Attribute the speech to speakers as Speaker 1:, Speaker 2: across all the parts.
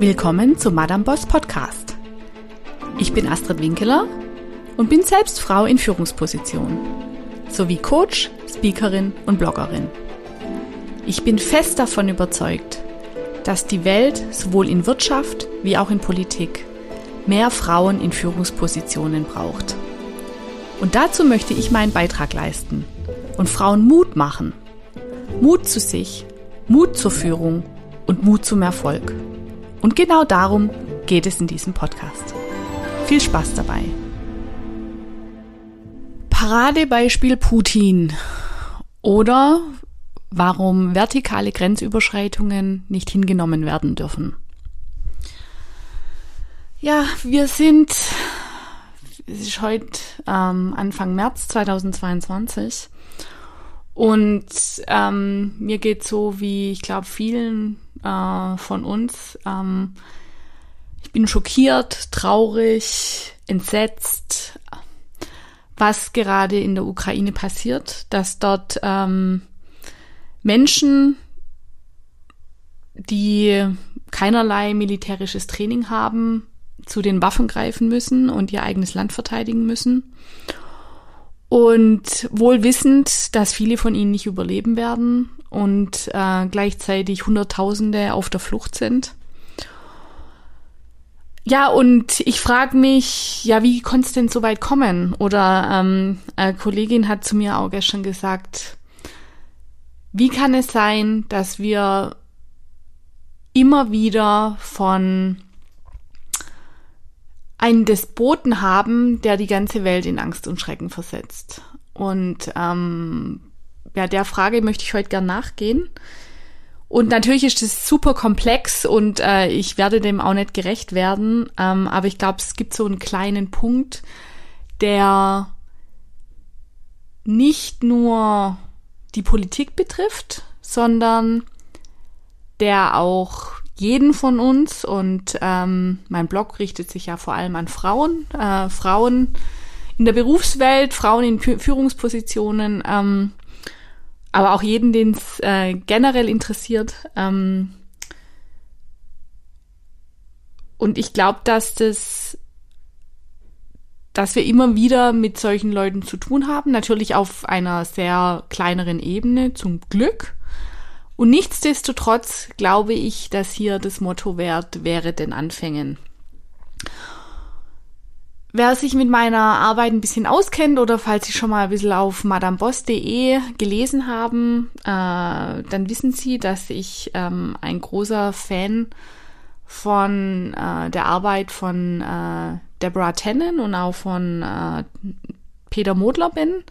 Speaker 1: Willkommen zum Madame Boss Podcast. Ich bin Astrid Winkeler und bin selbst Frau in Führungsposition sowie Coach, Speakerin und Bloggerin. Ich bin fest davon überzeugt, dass die Welt sowohl in Wirtschaft wie auch in Politik mehr Frauen in Führungspositionen braucht. Und dazu möchte ich meinen Beitrag leisten und Frauen Mut machen. Mut zu sich, Mut zur Führung und Mut zum Erfolg. Und genau darum geht es in diesem Podcast. Viel Spaß dabei. Paradebeispiel Putin oder warum vertikale Grenzüberschreitungen nicht hingenommen werden dürfen. Ja, wir sind, es ist heute ähm, Anfang März 2022 und ähm, mir geht so wie, ich glaube, vielen äh, von uns. Ähm, ich bin schockiert, traurig, entsetzt, was gerade in der Ukraine passiert, dass dort ähm, Menschen, die keinerlei militärisches Training haben, zu den Waffen greifen müssen und ihr eigenes Land verteidigen müssen. Und wohl wissend, dass viele von ihnen nicht überleben werden und äh, gleichzeitig Hunderttausende auf der Flucht sind. Ja, und ich frage mich, ja, wie konnte es denn so weit kommen? Oder ähm, eine Kollegin hat zu mir auch gestern gesagt, wie kann es sein, dass wir immer wieder von einen Despoten haben, der die ganze Welt in Angst und Schrecken versetzt. Und ähm, ja, der Frage möchte ich heute gern nachgehen. Und natürlich ist es super komplex und äh, ich werde dem auch nicht gerecht werden. Ähm, aber ich glaube, es gibt so einen kleinen Punkt, der nicht nur die Politik betrifft, sondern der auch jeden von uns und ähm, mein Blog richtet sich ja vor allem an Frauen, äh, Frauen in der Berufswelt, Frauen in Führungspositionen, ähm, aber auch jeden, den es äh, generell interessiert. Ähm, und ich glaube, dass das, dass wir immer wieder mit solchen Leuten zu tun haben, natürlich auf einer sehr kleineren Ebene, zum Glück. Und nichtsdestotrotz glaube ich, dass hier das Motto wert wäre den Anfängen. Wer sich mit meiner Arbeit ein bisschen auskennt oder falls Sie schon mal ein bisschen auf madameboss.de gelesen haben, äh, dann wissen Sie, dass ich ähm, ein großer Fan von äh, der Arbeit von äh, Deborah Tennant und auch von äh, Peter Modler bin.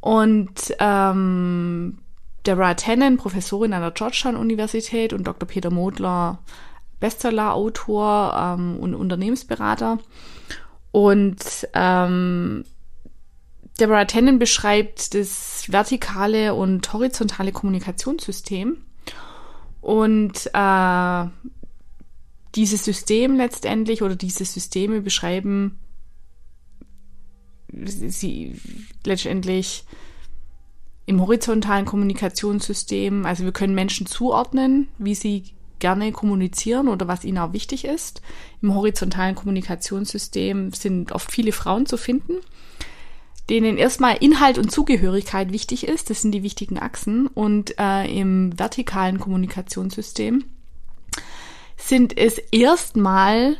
Speaker 1: Und ähm, Deborah Tennant, Professorin an der Georgetown Universität und Dr. Peter Modler, Bestseller-Autor ähm, und Unternehmensberater. Und ähm, Deborah Tennant beschreibt das vertikale und horizontale Kommunikationssystem. Und äh, dieses System letztendlich oder diese Systeme beschreiben sie letztendlich im horizontalen Kommunikationssystem, also wir können Menschen zuordnen, wie sie gerne kommunizieren oder was ihnen auch wichtig ist. Im horizontalen Kommunikationssystem sind oft viele Frauen zu finden, denen erstmal Inhalt und Zugehörigkeit wichtig ist. Das sind die wichtigen Achsen. Und äh, im vertikalen Kommunikationssystem sind es erstmal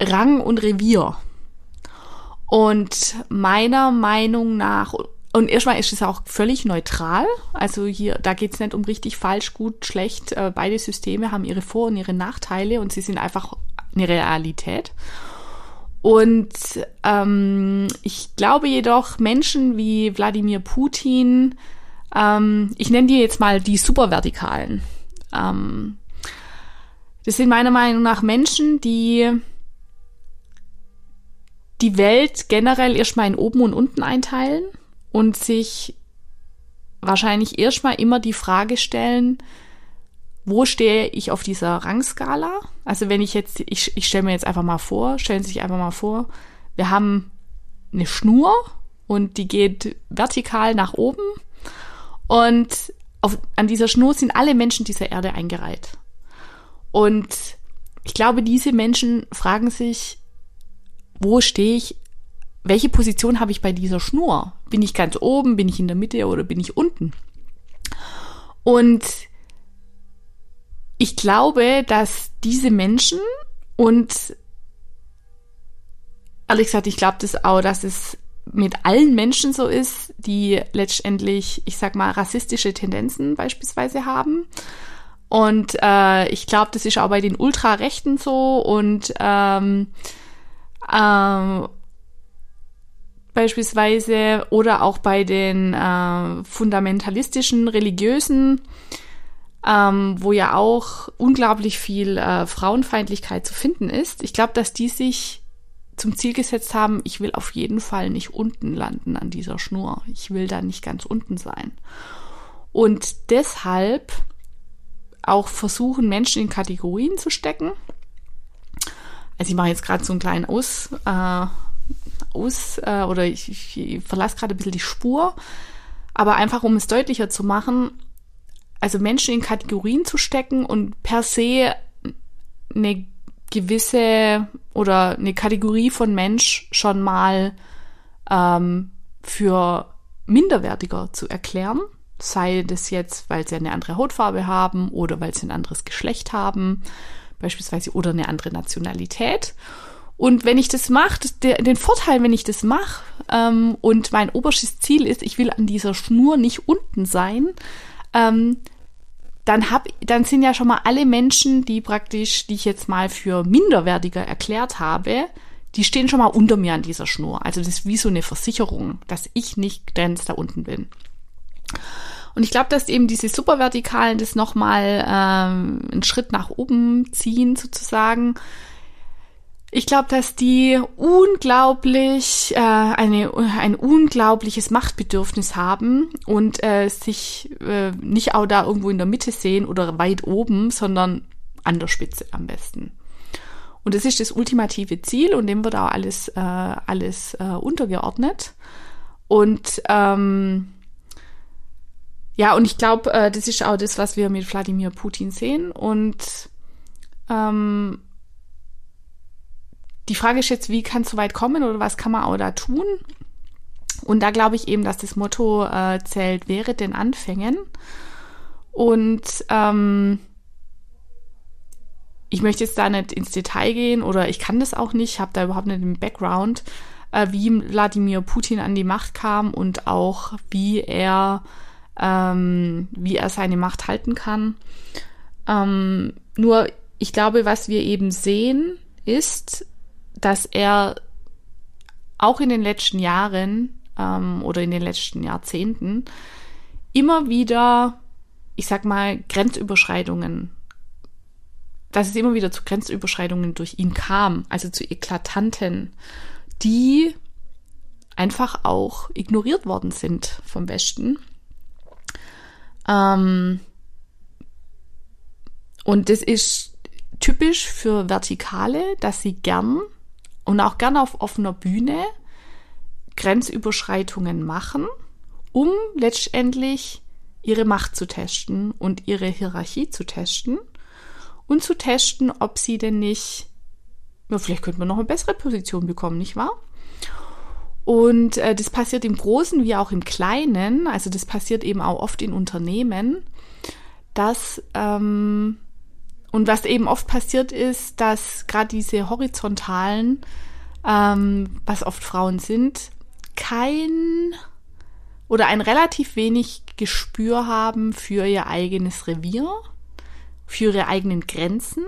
Speaker 1: Rang und Revier. Und meiner Meinung nach und erstmal ist es auch völlig neutral. Also hier, da geht es nicht um richtig, falsch, gut, schlecht. Äh, beide Systeme haben ihre Vor- und ihre Nachteile und sie sind einfach eine Realität. Und ähm, ich glaube jedoch, Menschen wie Wladimir Putin, ähm, ich nenne die jetzt mal die Supervertikalen. Ähm, das sind meiner Meinung nach Menschen, die die Welt generell erstmal in oben und unten einteilen und sich wahrscheinlich erstmal immer die Frage stellen, wo stehe ich auf dieser Rangskala? Also wenn ich jetzt, ich, ich stelle mir jetzt einfach mal vor, stellen Sie sich einfach mal vor, wir haben eine Schnur und die geht vertikal nach oben und auf, an dieser Schnur sind alle Menschen dieser Erde eingereiht. Und ich glaube, diese Menschen fragen sich, wo stehe ich, welche Position habe ich bei dieser Schnur? Bin ich ganz oben, bin ich in der Mitte oder bin ich unten? Und ich glaube, dass diese Menschen und ehrlich gesagt, ich glaube das auch, dass es mit allen Menschen so ist, die letztendlich, ich sag mal, rassistische Tendenzen beispielsweise haben. Und äh, ich glaube, das ist auch bei den Ultrarechten so und ähm, ähm, beispielsweise oder auch bei den äh, fundamentalistischen religiösen, ähm, wo ja auch unglaublich viel äh, Frauenfeindlichkeit zu finden ist. Ich glaube, dass die sich zum Ziel gesetzt haben, ich will auf jeden Fall nicht unten landen an dieser Schnur. Ich will da nicht ganz unten sein. Und deshalb auch versuchen, Menschen in Kategorien zu stecken. Also ich mache jetzt gerade so einen kleinen Aus, äh, aus äh, oder ich, ich verlasse gerade ein bisschen die Spur, aber einfach um es deutlicher zu machen, also Menschen in Kategorien zu stecken und per se eine gewisse oder eine Kategorie von Mensch schon mal ähm, für minderwertiger zu erklären. Sei das jetzt, weil sie eine andere Hautfarbe haben oder weil sie ein anderes Geschlecht haben, beispielsweise, oder eine andere Nationalität. Und wenn ich das mache, den Vorteil, wenn ich das mache, ähm, und mein oberstes Ziel ist, ich will an dieser Schnur nicht unten sein, ähm, dann hab, dann sind ja schon mal alle Menschen, die praktisch, die ich jetzt mal für minderwertiger erklärt habe, die stehen schon mal unter mir an dieser Schnur. Also das ist wie so eine Versicherung, dass ich nicht ganz da unten bin. Und ich glaube, dass eben diese Supervertikalen das nochmal ähm, einen Schritt nach oben ziehen, sozusagen. Ich glaube, dass die unglaublich äh, eine, ein unglaubliches Machtbedürfnis haben und äh, sich äh, nicht auch da irgendwo in der Mitte sehen oder weit oben, sondern an der Spitze am besten. Und das ist das ultimative Ziel und dem wird auch alles, äh, alles äh, untergeordnet. Und ähm, ja, und ich glaube, äh, das ist auch das, was wir mit Wladimir Putin sehen. Und ähm, die Frage ist jetzt, wie kann es so weit kommen oder was kann man auch da tun? Und da glaube ich eben, dass das Motto äh, zählt, wäre den Anfängen. Und ähm, ich möchte jetzt da nicht ins Detail gehen oder ich kann das auch nicht, habe da überhaupt nicht den Background, äh, wie Wladimir Putin an die Macht kam und auch wie er, ähm, wie er seine Macht halten kann. Ähm, nur ich glaube, was wir eben sehen, ist, dass er auch in den letzten Jahren ähm, oder in den letzten Jahrzehnten immer wieder, ich sag mal, Grenzüberschreitungen, dass es immer wieder zu Grenzüberschreitungen durch ihn kam, also zu eklatanten, die einfach auch ignoriert worden sind vom Westen. Ähm, und das ist typisch für Vertikale, dass sie gern und auch gerne auf offener Bühne Grenzüberschreitungen machen, um letztendlich ihre Macht zu testen und ihre Hierarchie zu testen und zu testen, ob sie denn nicht, ja, vielleicht könnte man noch eine bessere Position bekommen, nicht wahr? Und äh, das passiert im Großen wie auch im Kleinen, also das passiert eben auch oft in Unternehmen, dass ähm, und was eben oft passiert ist, dass gerade diese horizontalen, ähm, was oft Frauen sind, kein oder ein relativ wenig Gespür haben für ihr eigenes Revier, für ihre eigenen Grenzen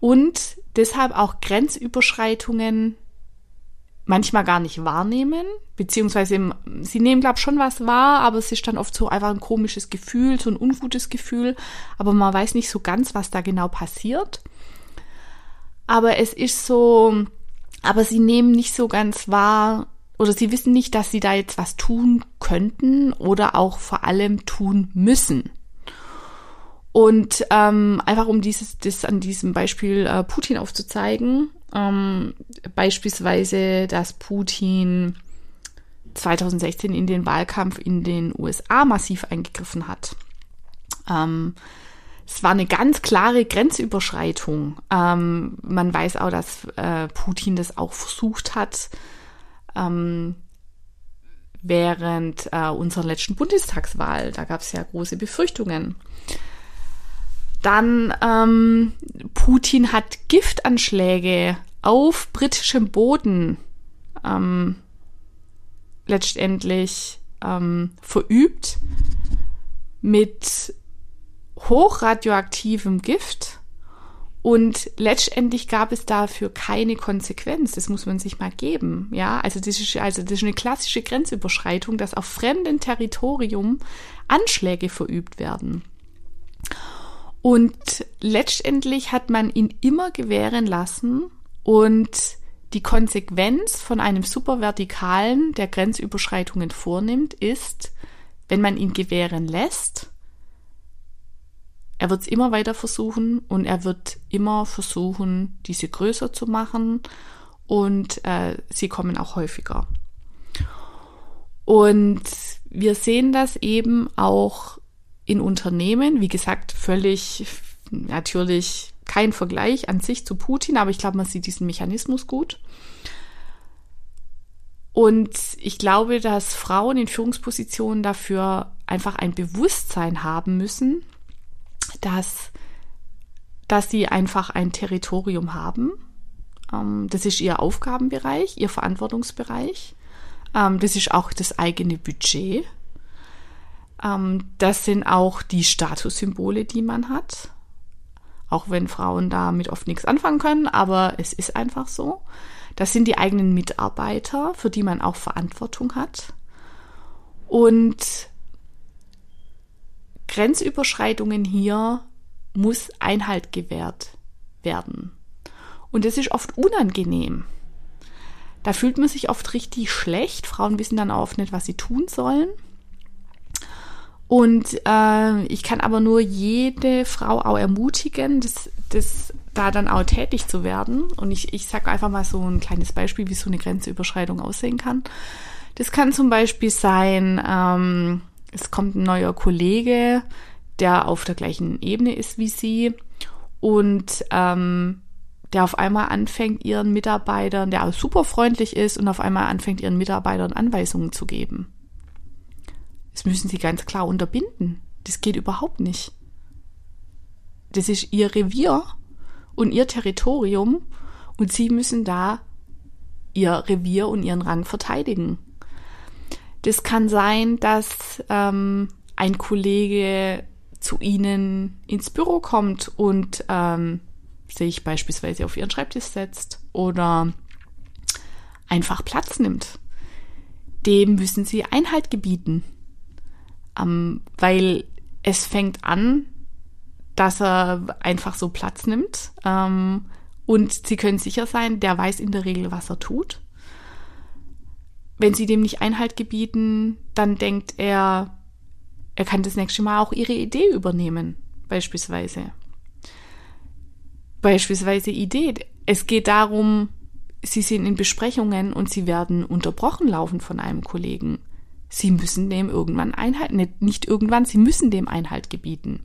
Speaker 1: und deshalb auch Grenzüberschreitungen manchmal gar nicht wahrnehmen, beziehungsweise im, sie nehmen, glaube schon was wahr, aber es ist dann oft so einfach ein komisches Gefühl, so ein ungutes Gefühl, aber man weiß nicht so ganz, was da genau passiert. Aber es ist so, aber sie nehmen nicht so ganz wahr, oder sie wissen nicht, dass sie da jetzt was tun könnten oder auch vor allem tun müssen. Und ähm, einfach um dieses, das an diesem Beispiel äh, Putin aufzuzeigen, ähm, beispielsweise, dass Putin 2016 in den Wahlkampf in den USA massiv eingegriffen hat. Ähm, es war eine ganz klare Grenzüberschreitung. Ähm, man weiß auch, dass äh, Putin das auch versucht hat ähm, während äh, unserer letzten Bundestagswahl. Da gab es ja große Befürchtungen. Dann ähm, Putin hat Giftanschläge auf britischem Boden ähm, letztendlich ähm, verübt mit hochradioaktivem Gift und letztendlich gab es dafür keine Konsequenz. Das muss man sich mal geben. Ja, also das ist, also das ist eine klassische Grenzüberschreitung, dass auf fremdem Territorium Anschläge verübt werden. Und letztendlich hat man ihn immer gewähren lassen und die Konsequenz von einem Supervertikalen, der Grenzüberschreitungen vornimmt, ist, wenn man ihn gewähren lässt, er wird es immer weiter versuchen und er wird immer versuchen, diese größer zu machen und äh, sie kommen auch häufiger. Und wir sehen das eben auch in Unternehmen, wie gesagt, völlig natürlich kein Vergleich an sich zu Putin, aber ich glaube, man sieht diesen Mechanismus gut. Und ich glaube, dass Frauen in Führungspositionen dafür einfach ein Bewusstsein haben müssen, dass, dass sie einfach ein Territorium haben. Ähm, das ist ihr Aufgabenbereich, ihr Verantwortungsbereich. Ähm, das ist auch das eigene Budget. Ähm, das sind auch die Statussymbole, die man hat. Auch wenn Frauen damit oft nichts anfangen können, aber es ist einfach so. Das sind die eigenen Mitarbeiter, für die man auch Verantwortung hat. Und Grenzüberschreitungen hier muss Einhalt gewährt werden. Und das ist oft unangenehm. Da fühlt man sich oft richtig schlecht. Frauen wissen dann oft nicht, was sie tun sollen. Und äh, ich kann aber nur jede Frau auch ermutigen, das, das da dann auch tätig zu werden. Und ich, ich sage einfach mal so ein kleines Beispiel, wie so eine Grenzüberschreitung aussehen kann. Das kann zum Beispiel sein, ähm, es kommt ein neuer Kollege, der auf der gleichen Ebene ist wie sie und ähm, der auf einmal anfängt, ihren Mitarbeitern, der auch super freundlich ist und auf einmal anfängt, ihren Mitarbeitern Anweisungen zu geben. Das müssen sie ganz klar unterbinden. Das geht überhaupt nicht. Das ist ihr Revier und ihr Territorium und sie müssen da ihr Revier und ihren Rang verteidigen. Das kann sein, dass ähm, ein Kollege zu Ihnen ins Büro kommt und ähm, sich beispielsweise auf Ihren Schreibtisch setzt oder einfach Platz nimmt. Dem müssen Sie Einhalt gebieten, ähm, weil es fängt an, dass er einfach so Platz nimmt ähm, und Sie können sicher sein, der weiß in der Regel, was er tut wenn sie dem nicht Einhalt gebieten, dann denkt er, er kann das nächste Mal auch ihre Idee übernehmen, beispielsweise. Beispielsweise Idee. Es geht darum, sie sind in Besprechungen und sie werden unterbrochen laufen von einem Kollegen. Sie müssen dem irgendwann Einhalt, nicht, nicht irgendwann, sie müssen dem Einhalt gebieten.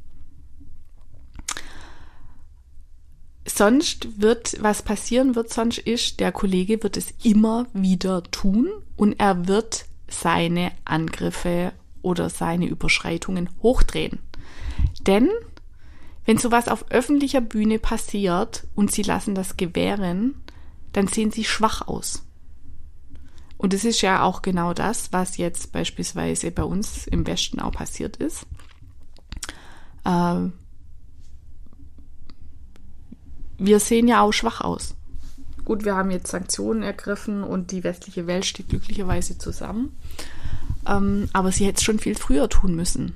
Speaker 1: sonst wird, was passieren wird, sonst ist, der Kollege wird es immer wieder tun und er wird seine Angriffe oder seine Überschreitungen hochdrehen. Denn wenn sowas auf öffentlicher Bühne passiert und sie lassen das gewähren, dann sehen sie schwach aus. Und es ist ja auch genau das, was jetzt beispielsweise bei uns im Westen auch passiert ist. Äh, wir sehen ja auch schwach aus. Gut, wir haben jetzt Sanktionen ergriffen und die westliche Welt steht glücklicherweise zusammen. Ähm, aber sie hätte es schon viel früher tun müssen.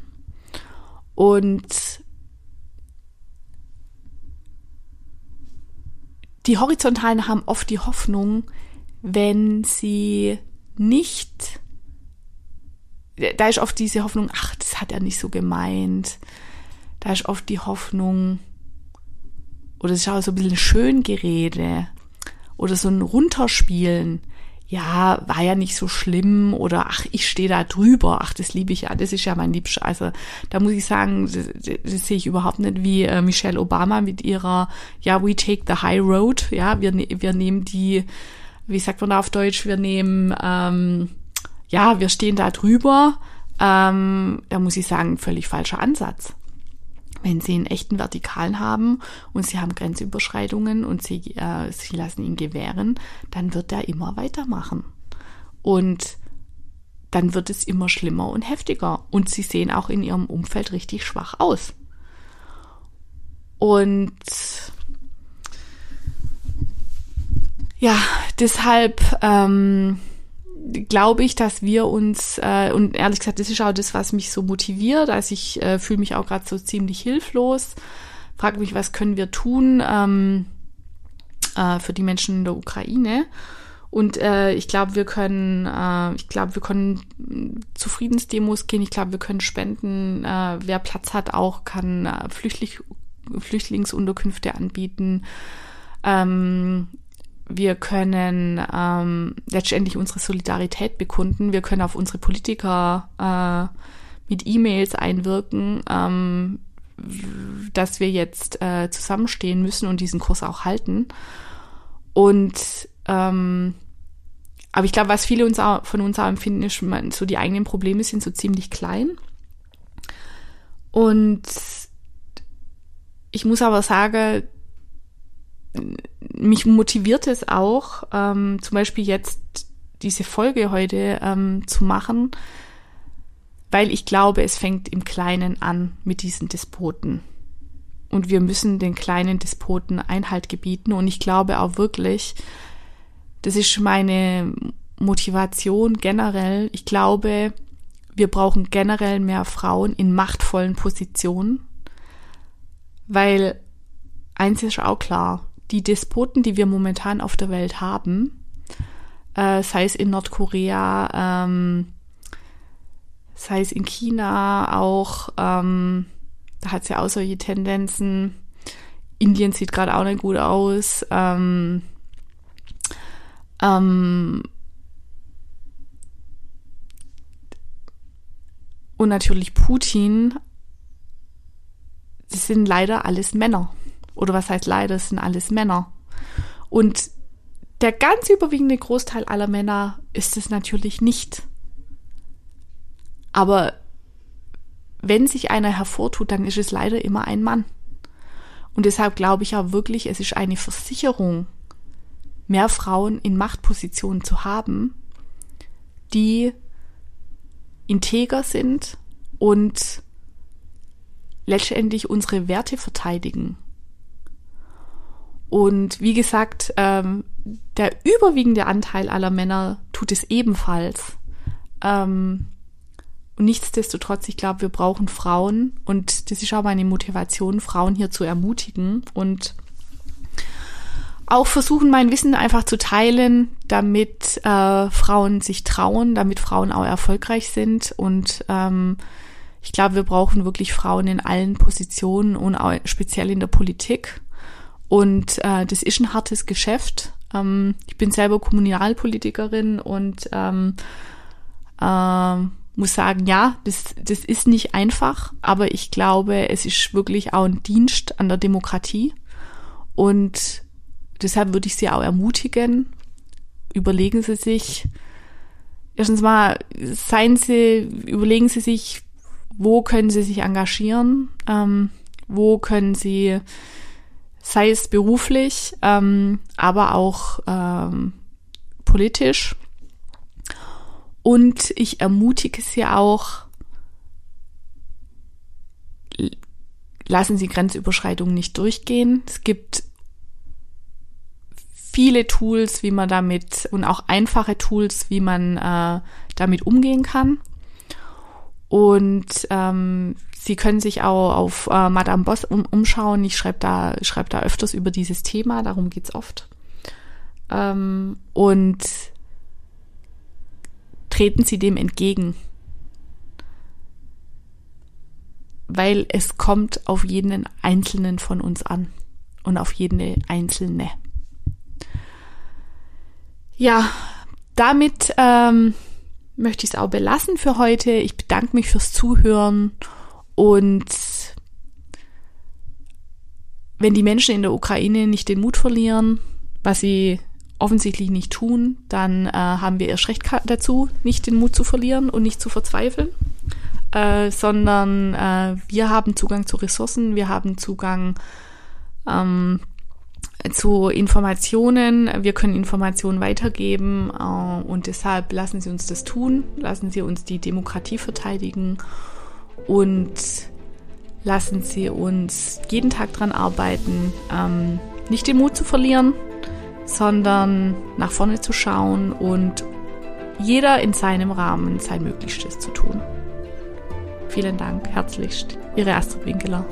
Speaker 1: Und die Horizontalen haben oft die Hoffnung, wenn sie nicht, da ist oft diese Hoffnung, ach, das hat er nicht so gemeint. Da ist oft die Hoffnung, oder es ist auch so ein bisschen Schöngerede oder so ein Runterspielen. ja, war ja nicht so schlimm oder ach, ich stehe da drüber, ach, das liebe ich ja, das ist ja mein Liebster. Also da muss ich sagen, das, das sehe ich überhaupt nicht wie äh, Michelle Obama mit ihrer, ja, we take the high road, ja, wir, ne-, wir nehmen die, wie sagt man da auf Deutsch, wir nehmen, ähm, ja, wir stehen da drüber, ähm, da muss ich sagen, völlig falscher Ansatz wenn sie einen echten Vertikalen haben und sie haben Grenzüberschreitungen und sie, äh, sie lassen ihn gewähren, dann wird er immer weitermachen. Und dann wird es immer schlimmer und heftiger. Und sie sehen auch in ihrem Umfeld richtig schwach aus. Und ja, deshalb ähm, glaube ich, dass wir uns, äh, und ehrlich gesagt, das ist auch das, was mich so motiviert. Also ich äh, fühle mich auch gerade so ziemlich hilflos, frage mich, was können wir tun ähm, äh, für die Menschen in der Ukraine. Und äh, ich glaube, wir können, äh, ich glaube, wir können zu Friedensdemos gehen. Ich glaube, wir können spenden. Äh, wer Platz hat, auch kann äh, Flüchtling, Flüchtlingsunterkünfte anbieten. Ähm, wir können ähm, letztendlich unsere Solidarität bekunden. Wir können auf unsere Politiker äh, mit E-Mails einwirken, ähm, dass wir jetzt äh, zusammenstehen müssen und diesen Kurs auch halten. Und ähm, aber ich glaube, was viele uns auch, von uns auch empfinden, ist, so die eigenen Probleme sind so ziemlich klein. Und ich muss aber sagen, mich motiviert es auch, ähm, zum Beispiel jetzt diese Folge heute ähm, zu machen, weil ich glaube, es fängt im Kleinen an mit diesen Despoten. Und wir müssen den kleinen Despoten Einhalt gebieten. Und ich glaube auch wirklich, das ist meine Motivation generell. Ich glaube, wir brauchen generell mehr Frauen in machtvollen Positionen, weil eins ist auch klar, die Despoten, die wir momentan auf der Welt haben, äh, sei es in Nordkorea, ähm, sei es in China auch, ähm, da hat es ja auch solche Tendenzen. Indien sieht gerade auch nicht gut aus. Ähm, ähm, und natürlich Putin, das sind leider alles Männer. Oder was heißt leider, es sind alles Männer. Und der ganz überwiegende Großteil aller Männer ist es natürlich nicht. Aber wenn sich einer hervortut, dann ist es leider immer ein Mann. Und deshalb glaube ich auch wirklich, es ist eine Versicherung, mehr Frauen in Machtpositionen zu haben, die integer sind und letztendlich unsere Werte verteidigen und wie gesagt, ähm, der überwiegende Anteil aller Männer tut es ebenfalls. Ähm, und nichtsdestotrotz, ich glaube, wir brauchen Frauen und das ist auch meine Motivation, Frauen hier zu ermutigen und auch versuchen, mein Wissen einfach zu teilen, damit äh, Frauen sich trauen, damit Frauen auch erfolgreich sind. Und ähm, ich glaube, wir brauchen wirklich Frauen in allen Positionen und auch speziell in der Politik. Und äh, das ist ein hartes Geschäft. Ähm, ich bin selber Kommunalpolitikerin und ähm, äh, muss sagen, ja, das, das ist nicht einfach, aber ich glaube, es ist wirklich auch ein Dienst an der Demokratie. Und deshalb würde ich Sie auch ermutigen, überlegen Sie sich, erstens mal, seien Sie, überlegen Sie sich, wo können Sie sich engagieren, ähm, wo können Sie sei es beruflich, ähm, aber auch ähm, politisch. Und ich ermutige Sie auch, lassen Sie Grenzüberschreitungen nicht durchgehen. Es gibt viele Tools, wie man damit und auch einfache Tools, wie man äh, damit umgehen kann. Und ähm, Sie können sich auch auf äh, Madame Boss um, umschauen. Ich schreibe da, schreib da öfters über dieses Thema, darum geht's oft. Ähm, und treten Sie dem entgegen. Weil es kommt auf jeden Einzelnen von uns an und auf jede Einzelne. Ja, damit ähm, möchte ich es auch belassen für heute. Ich bedanke mich fürs Zuhören und wenn die Menschen in der Ukraine nicht den Mut verlieren, was sie offensichtlich nicht tun, dann äh, haben wir erst recht dazu, nicht den Mut zu verlieren und nicht zu verzweifeln, äh, sondern äh, wir haben Zugang zu Ressourcen, wir haben Zugang ähm, zu Informationen, wir können Informationen weitergeben äh, und deshalb lassen Sie uns das tun, lassen Sie uns die Demokratie verteidigen und lassen Sie uns jeden Tag daran arbeiten, ähm, nicht den Mut zu verlieren, sondern nach vorne zu schauen und jeder in seinem Rahmen sein Möglichstes zu tun. Vielen Dank, herzlichst, Ihre Astrid Winkeler.